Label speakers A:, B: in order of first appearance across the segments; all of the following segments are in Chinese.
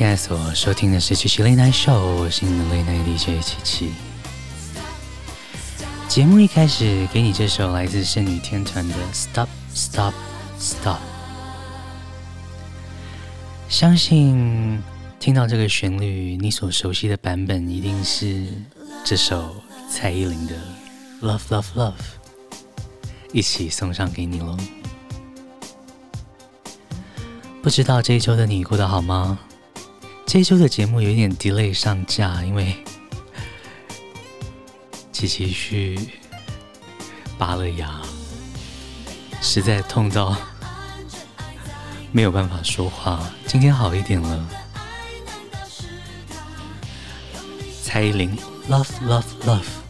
A: 现在所收听的是七七 Late Night Show，我是你的 Late Night DJ 七七。节目一开始给你这首来自圣女天团的 Stop Stop Stop，相信听到这个旋律，你所熟悉的版本一定是这首蔡依林的 Love Love Love，一起送上给你喽。不知道这一周的你过得好吗？这一周的节目有点 delay 上架，因为琪琪去拔了牙，实在痛到没有办法说话。今天好一点了。蔡依林，Love Love Love。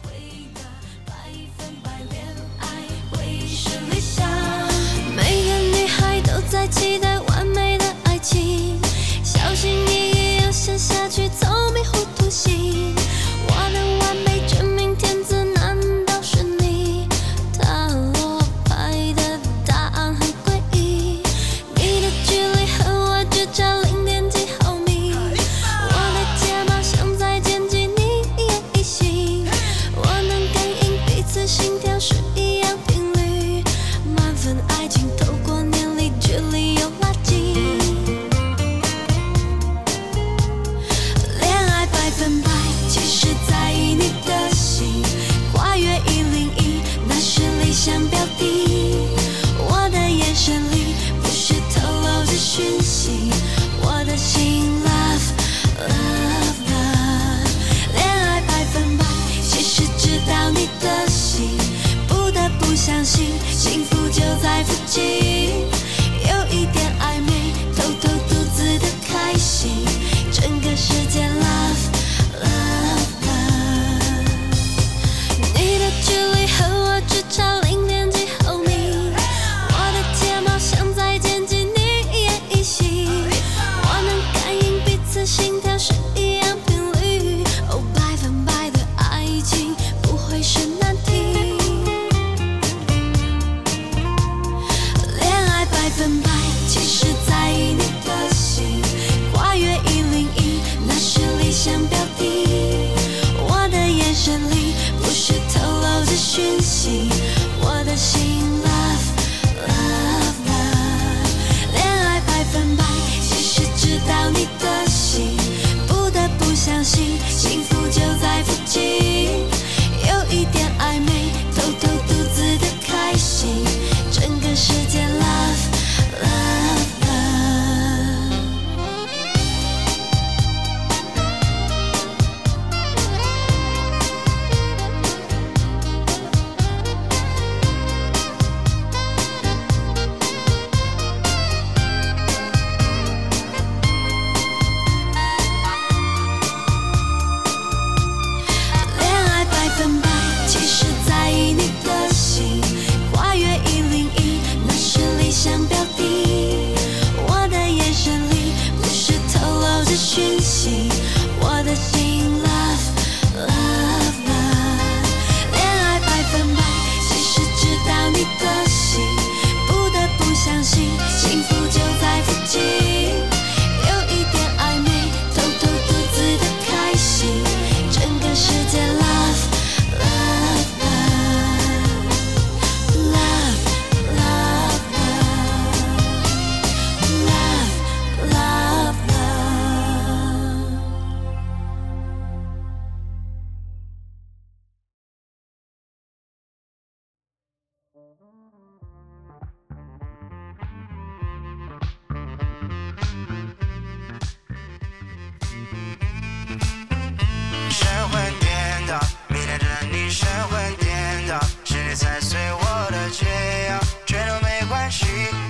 B: 神魂颠倒，是你踩碎我的解药，全都没关系。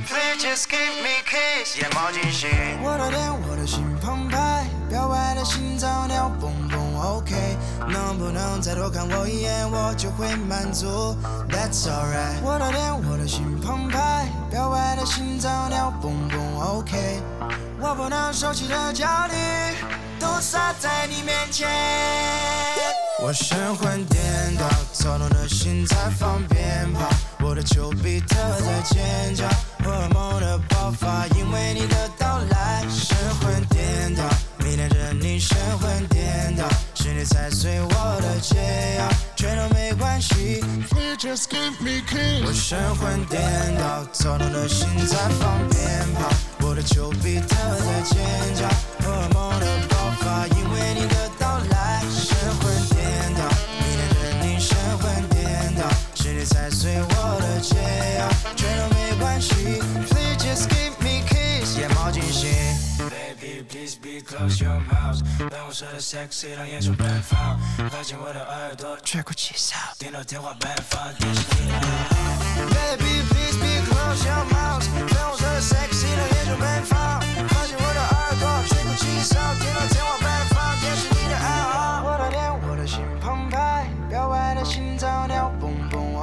B: Please just give me kiss，
C: 眼冒金星。我的天，我的心澎湃，表白的心脏跳蹦蹦，OK。能不能再多看我一眼，我就会满足。That's alright。我的天，我的心澎湃，表白的心脏跳蹦蹦，OK。我不能收起的焦虑，都撒在你面前。我神魂颠倒，躁动的心在放鞭炮，我的丘比特在尖叫，荷尔蒙的爆发，因为你的到来。神魂颠倒，迷恋着你，神魂颠倒，是你踩碎我的解药，全都没关系。Just give me kiss。我神魂颠倒，躁动的心在放鞭炮，我的丘比特在尖叫，荷尔蒙的爆发，因为你的到来。踩碎我的解药，全都没关系。Please just give me kiss，眼冒金星。Baby please be close your mouth，办公室的 sexy 让眼球奔放，靠近我的耳朵，吹口气哨，电脑天花板放电视机的暗号。Baby please be close your mouth，办公室的 sexy 让眼球奔放，靠近我的耳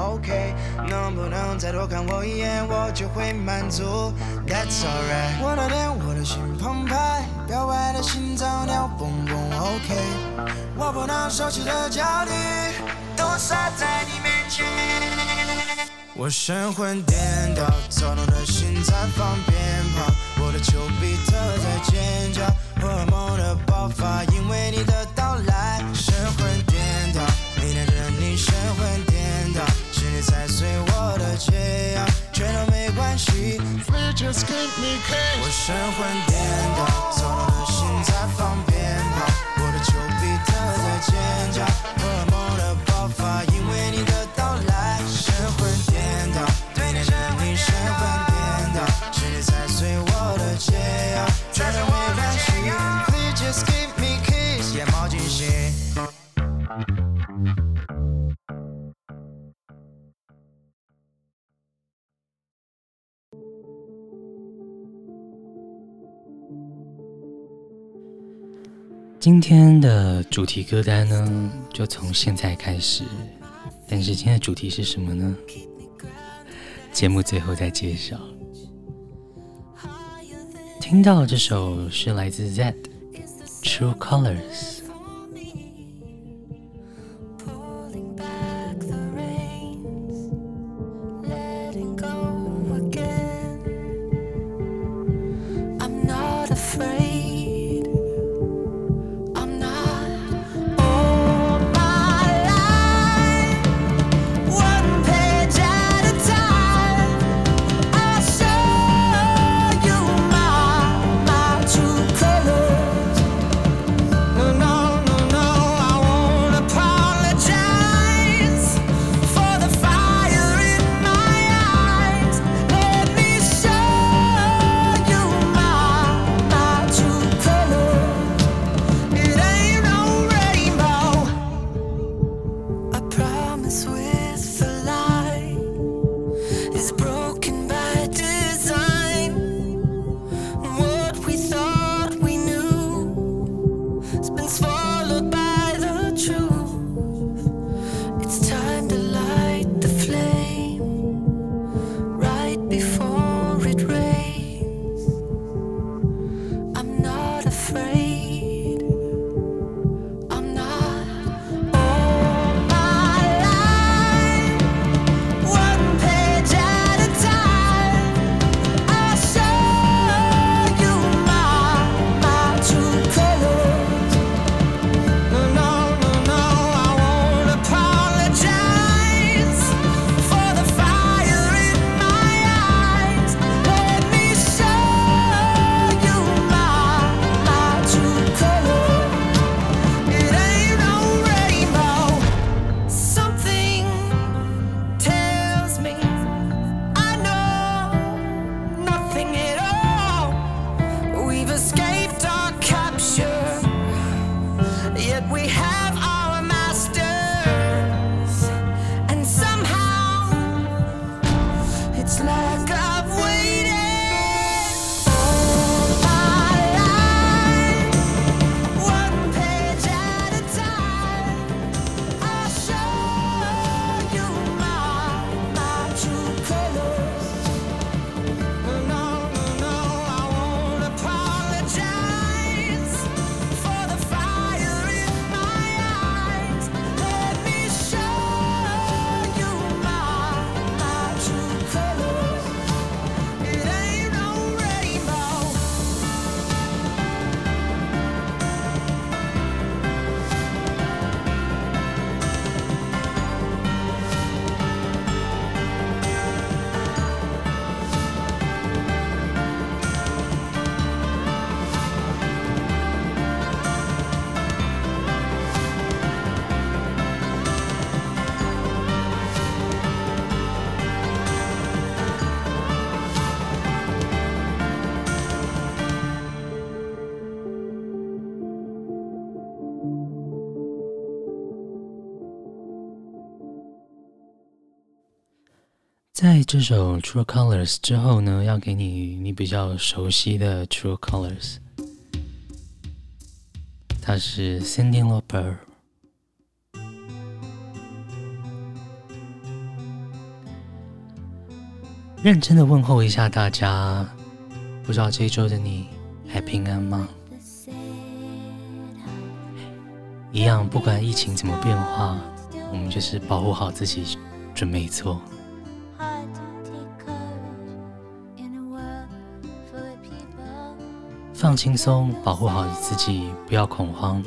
C: OK，能不能再多看我一眼，我就会满足。That's alright。我的脸，我的心澎湃，表白的心脏跳蹦蹦。OK，我不能收起的焦虑，都洒在你面前。我神魂颠倒，躁动的心在放鞭炮，我的丘比特在尖叫，荷尔蒙的爆发，因为你的到来。神魂颠倒，迷恋着你，神魂颠倒。踩碎我的解药，全都没关系。Just me。我神魂颠倒，躁动的心在放鞭炮，我的丘比特在尖叫，荷尔蒙的爆发，因为你的到来。神魂颠倒，对你着你，神魂颠倒，是你踩碎我的解药，全都
D: 今天的主题歌单呢，就从现在开始。但是今天的主题是什么呢？节目最后再介绍。听到这首是来自 Z True Colors。
E: 在这首《True Colors》之后呢，要给你你比较熟悉的《True Colors》，它是 Cyndi Lauper。认真的问候一下大家，不知道这一周的你还平安吗？一样，不管疫情怎么变化，我们就是保护好自己，准没错。放轻松，保护好自己，不要恐慌。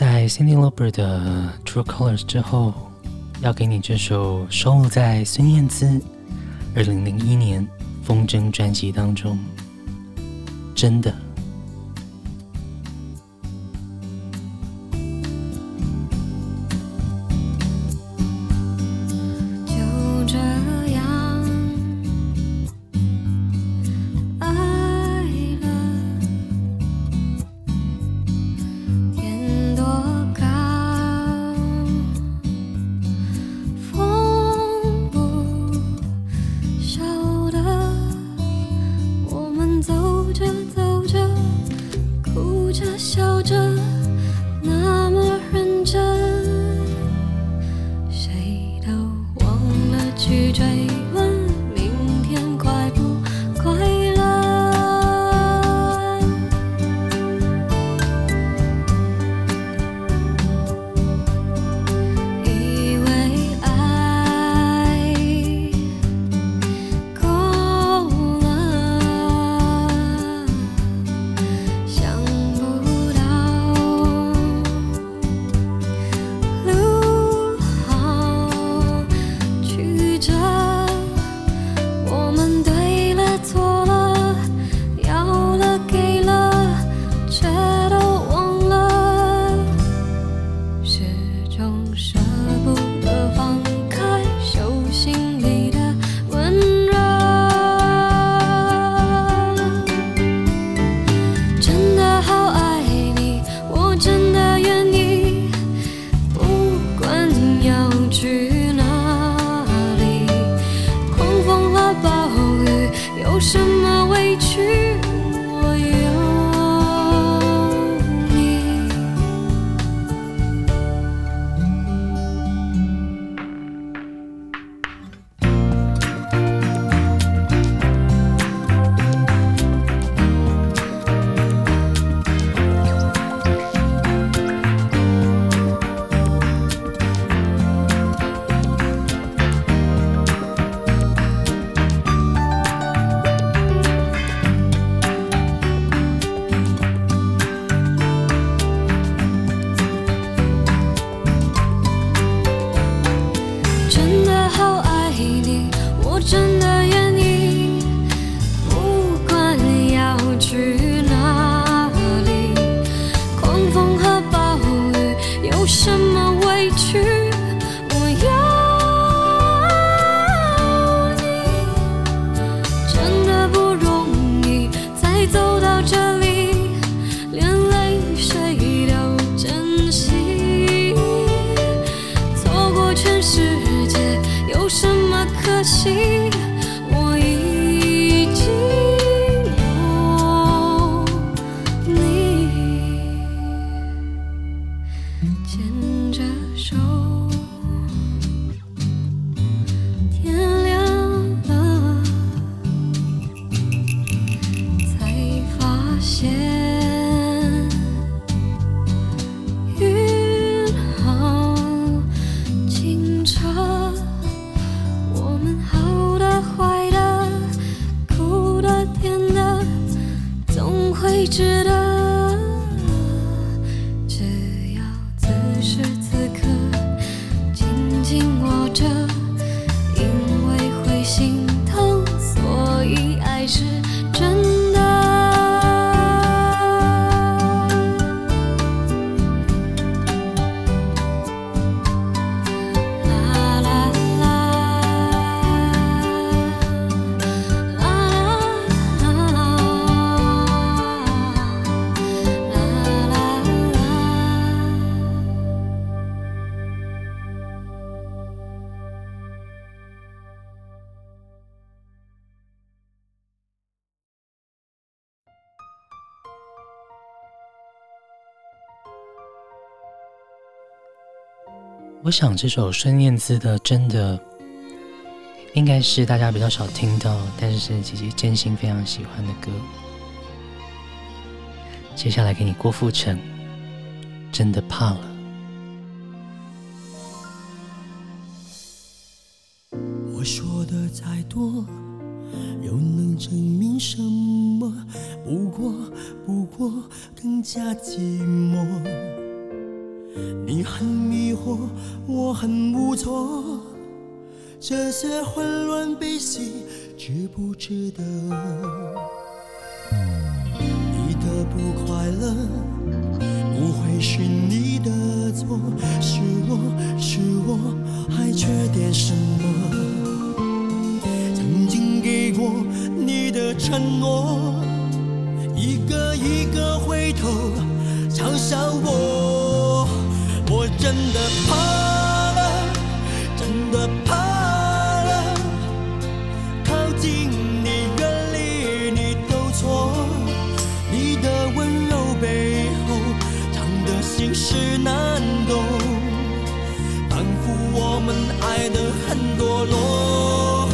E: 在 Cindy Lauper 的《True Colors》之后，要给你这首收录在孙燕姿二零零一年《风筝》专辑当中，真的。
F: 手。我
D: 想这首孙燕姿的《真的》应该是大家比较少听到，但是姐姐真心非常喜欢的歌。接下来给你郭富城，《真的怕了》。
G: 我说的再多，又能证明什么？不过，不过更加寂寞。你很迷惑，我很无措，这些混乱悲喜值不值得？你的不快乐不会是你的错，是我是我还缺点什么？曾经给过你的承诺，一个一个回头嘲笑我。我真的怕了，真的怕了，靠近你，远离你都错。你的温柔背后藏的心事难懂，仿佛我们爱得很堕落。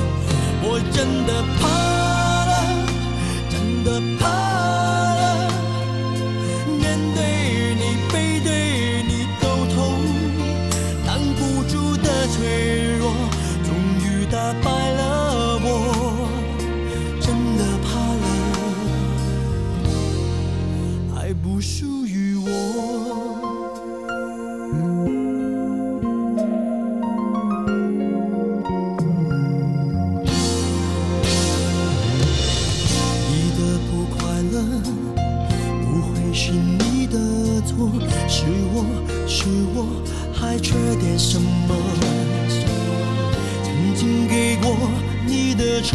G: 我真的怕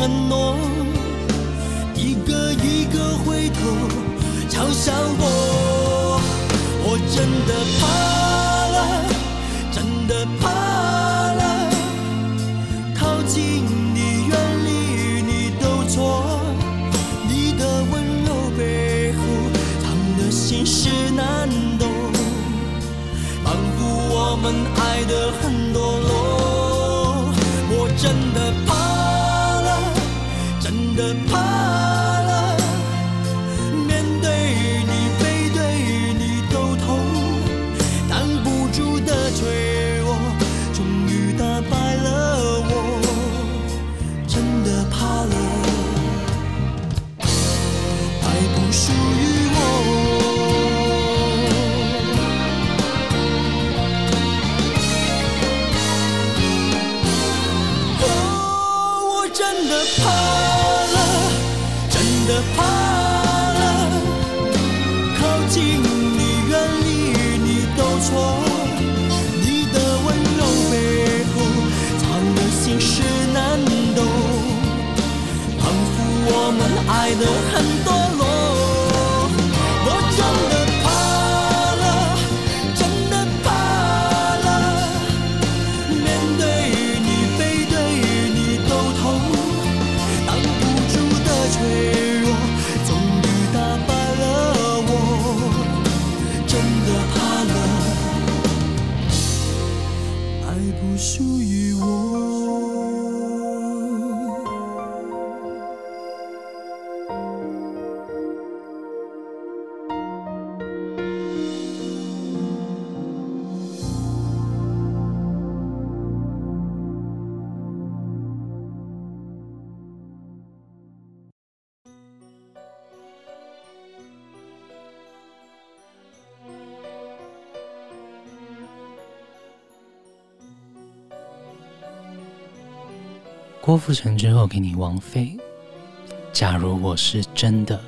H: 承诺一个一个回头嘲笑我我真的
I: 怕。郭富城之后给你王菲。假如我是
D: 真
I: 的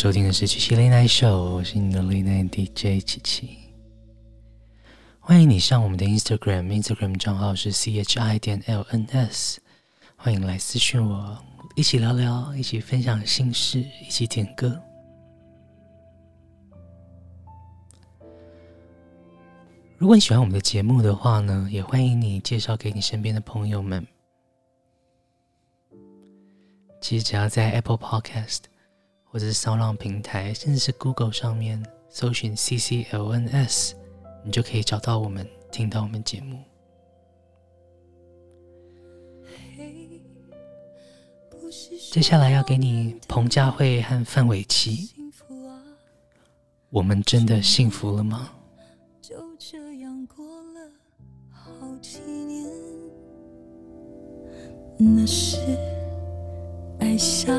D: 收听的是七七 Late Night Show，我是你的 lina DJ 七七。欢迎你上我们的 Instagram，Instagram 账号是 chi 点 lns，欢迎来私讯我，一起聊聊，一起分享心事，一起点歌。如果你喜欢我们的节目的话呢，也欢迎你介绍给你身边的朋友们。其实只要在 Apple Podcast 或者是骚浪平台，甚至是 Google 上面搜寻 CCLNS，你就可以找到我们，听到我们节目。接下来要给你彭佳慧和范玮琪，我们真的幸福了吗？
J: 就这样过了好几年那是爱笑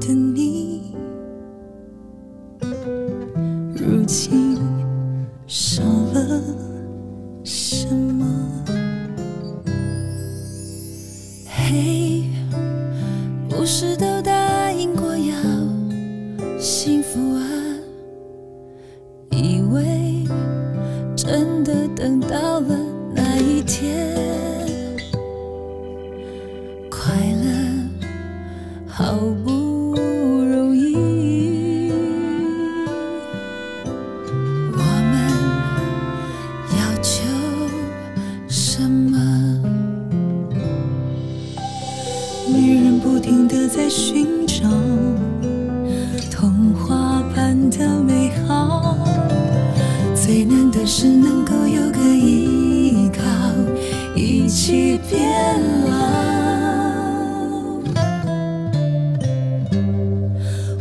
J: 的你，如今少了什么？嘿，不是都答应过要幸福啊？以为真的等到难的是能够有个依靠，一起变老。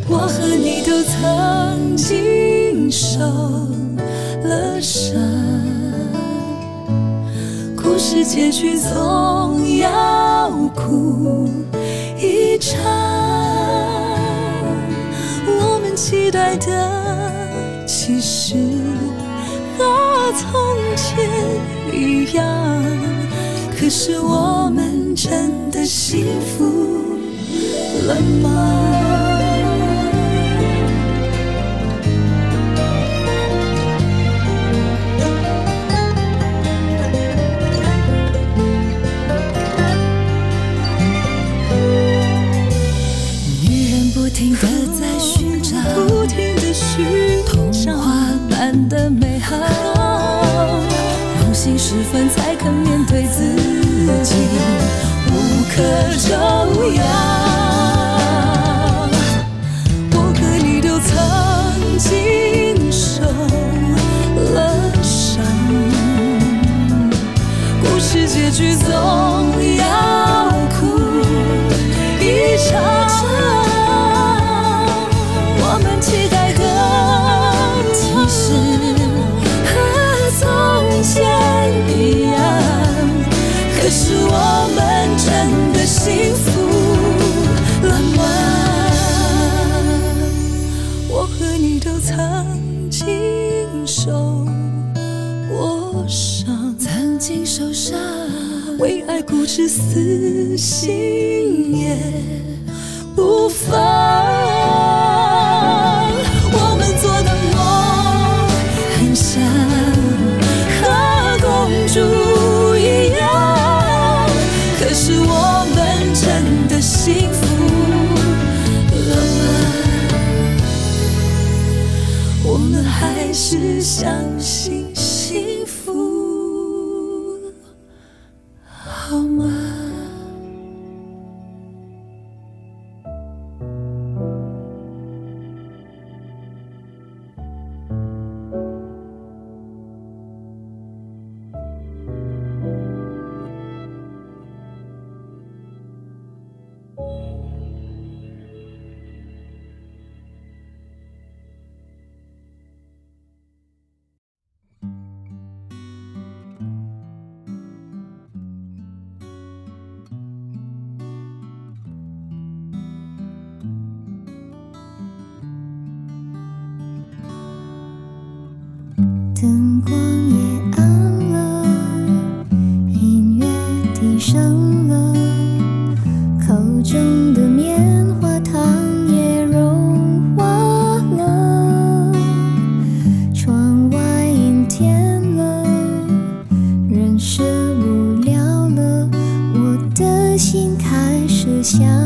J: 我和你都曾经受了伤，故事结局总要哭可是我们真的幸福了
G: 吗？可就是死心
I: 眼。想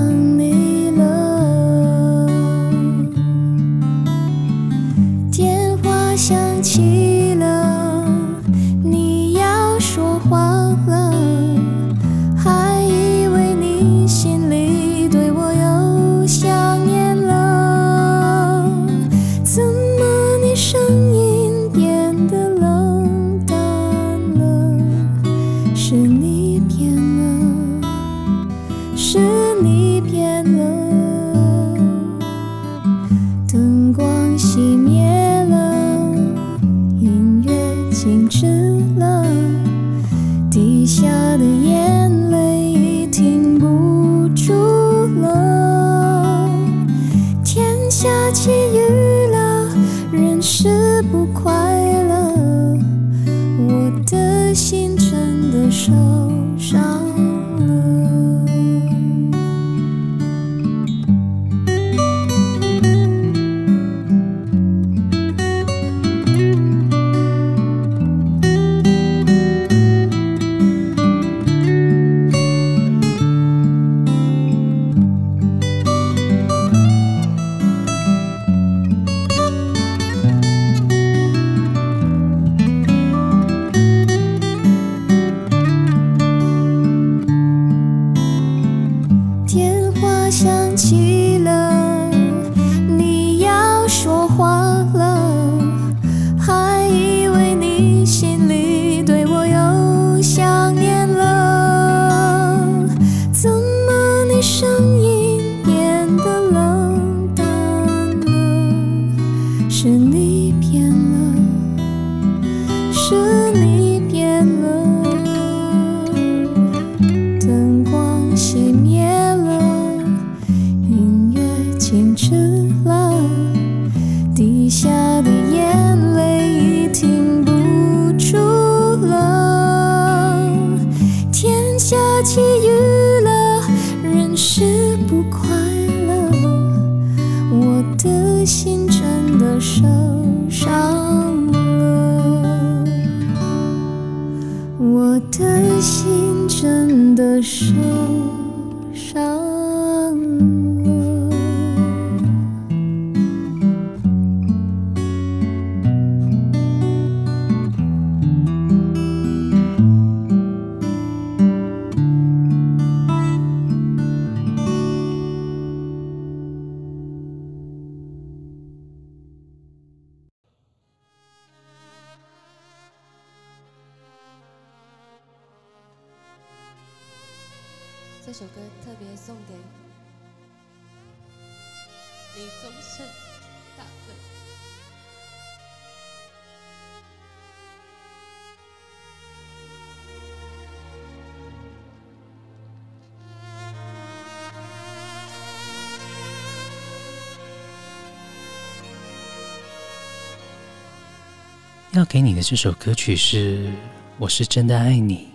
D: 要给你的这首歌曲是《我是真的爱你》。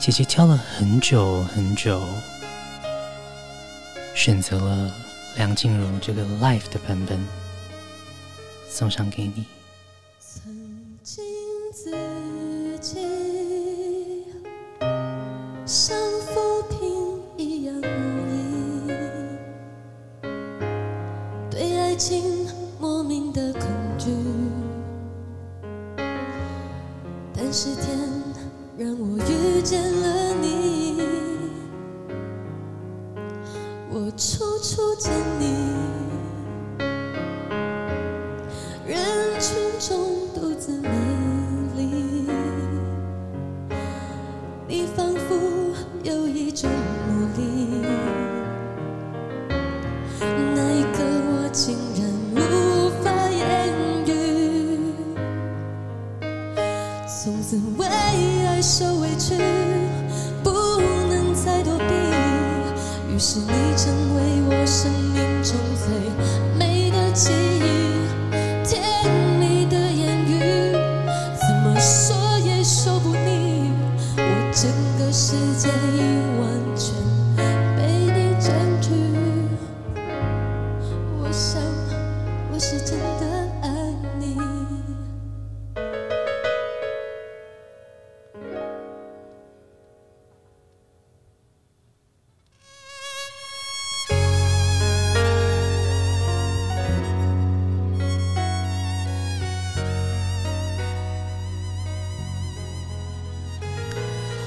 D: 姐姐挑了很久很久，选择了梁静茹这个 live 的版本，送上给你。
F: 是天让我遇见了你，我处处见你，是你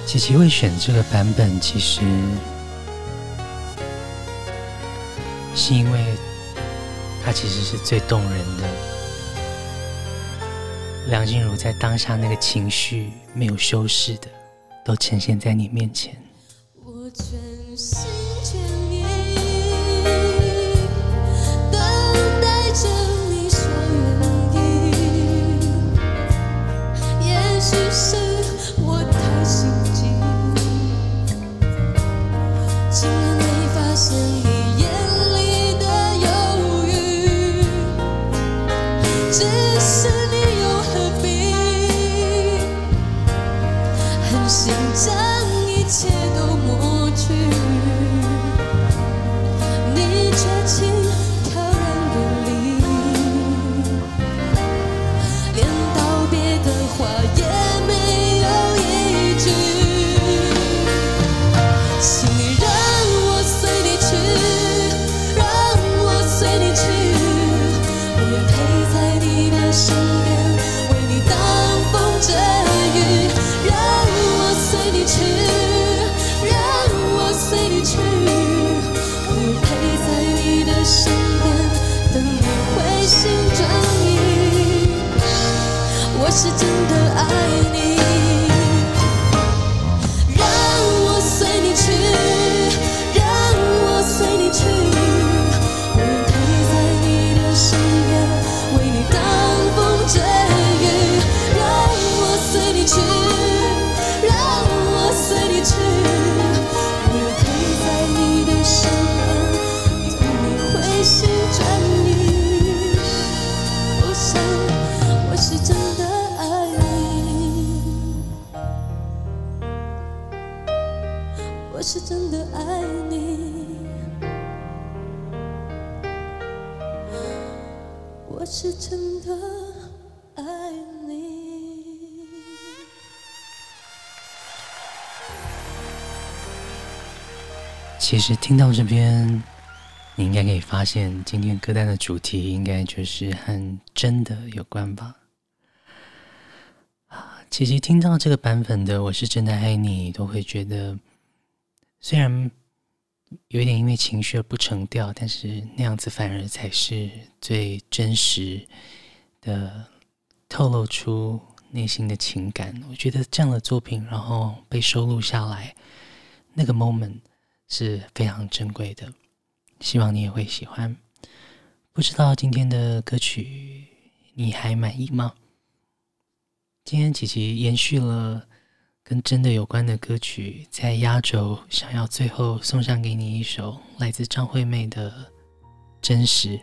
D: 琪琪会选这个版本，其实是因为它其实是最动人的。梁静茹在当下那个情绪没有修饰的，都呈现在你面前。
F: 我全
D: 实听到这边，你应该可以发现，今天歌单的主题应该就是和真的有关吧。啊，其实听到这个版本的《我是真的爱你》，都会觉得，虽然有点因为情绪而不成调，但是那样子反而才是最真实的，透露出内心的情感。我觉得这样的作品，然后被收录下来，那个 moment。是非常珍贵的，希望你也会喜欢。不知道今天的歌曲你还满意吗？今天琪琪延续了跟真的有关的歌曲，在压轴想要最后送上给你一首来自张惠妹的《真实》。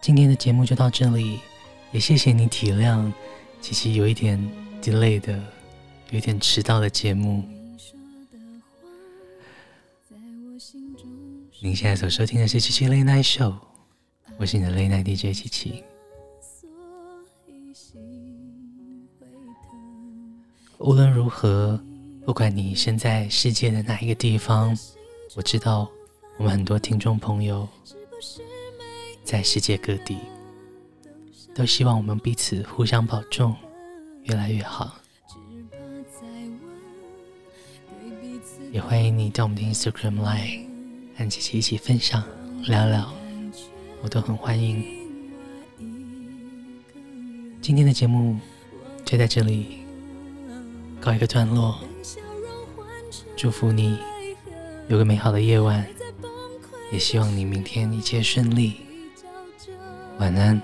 D: 今天的节目就到这里，也谢谢你体谅琪琪有一点 delay 的，有点迟到的节目。您现在所收听的是七七 Late Night Show，我是你的 Late Night DJ 七七。无论如何，不管你身在世界的哪一个地方，我知道我们很多听众朋友在世界各地，都希望我们彼此互相保重，越来越好。也欢迎你到我们的 Instagram 来和琪琪一起分享聊聊，我都很欢迎。今天的节目就在这里。告一个段落，祝福你有个美好的夜晚，也希望你明天一切顺利。晚安。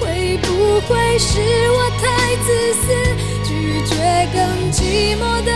F: 会。不会是我太自私，拒绝更寂寞的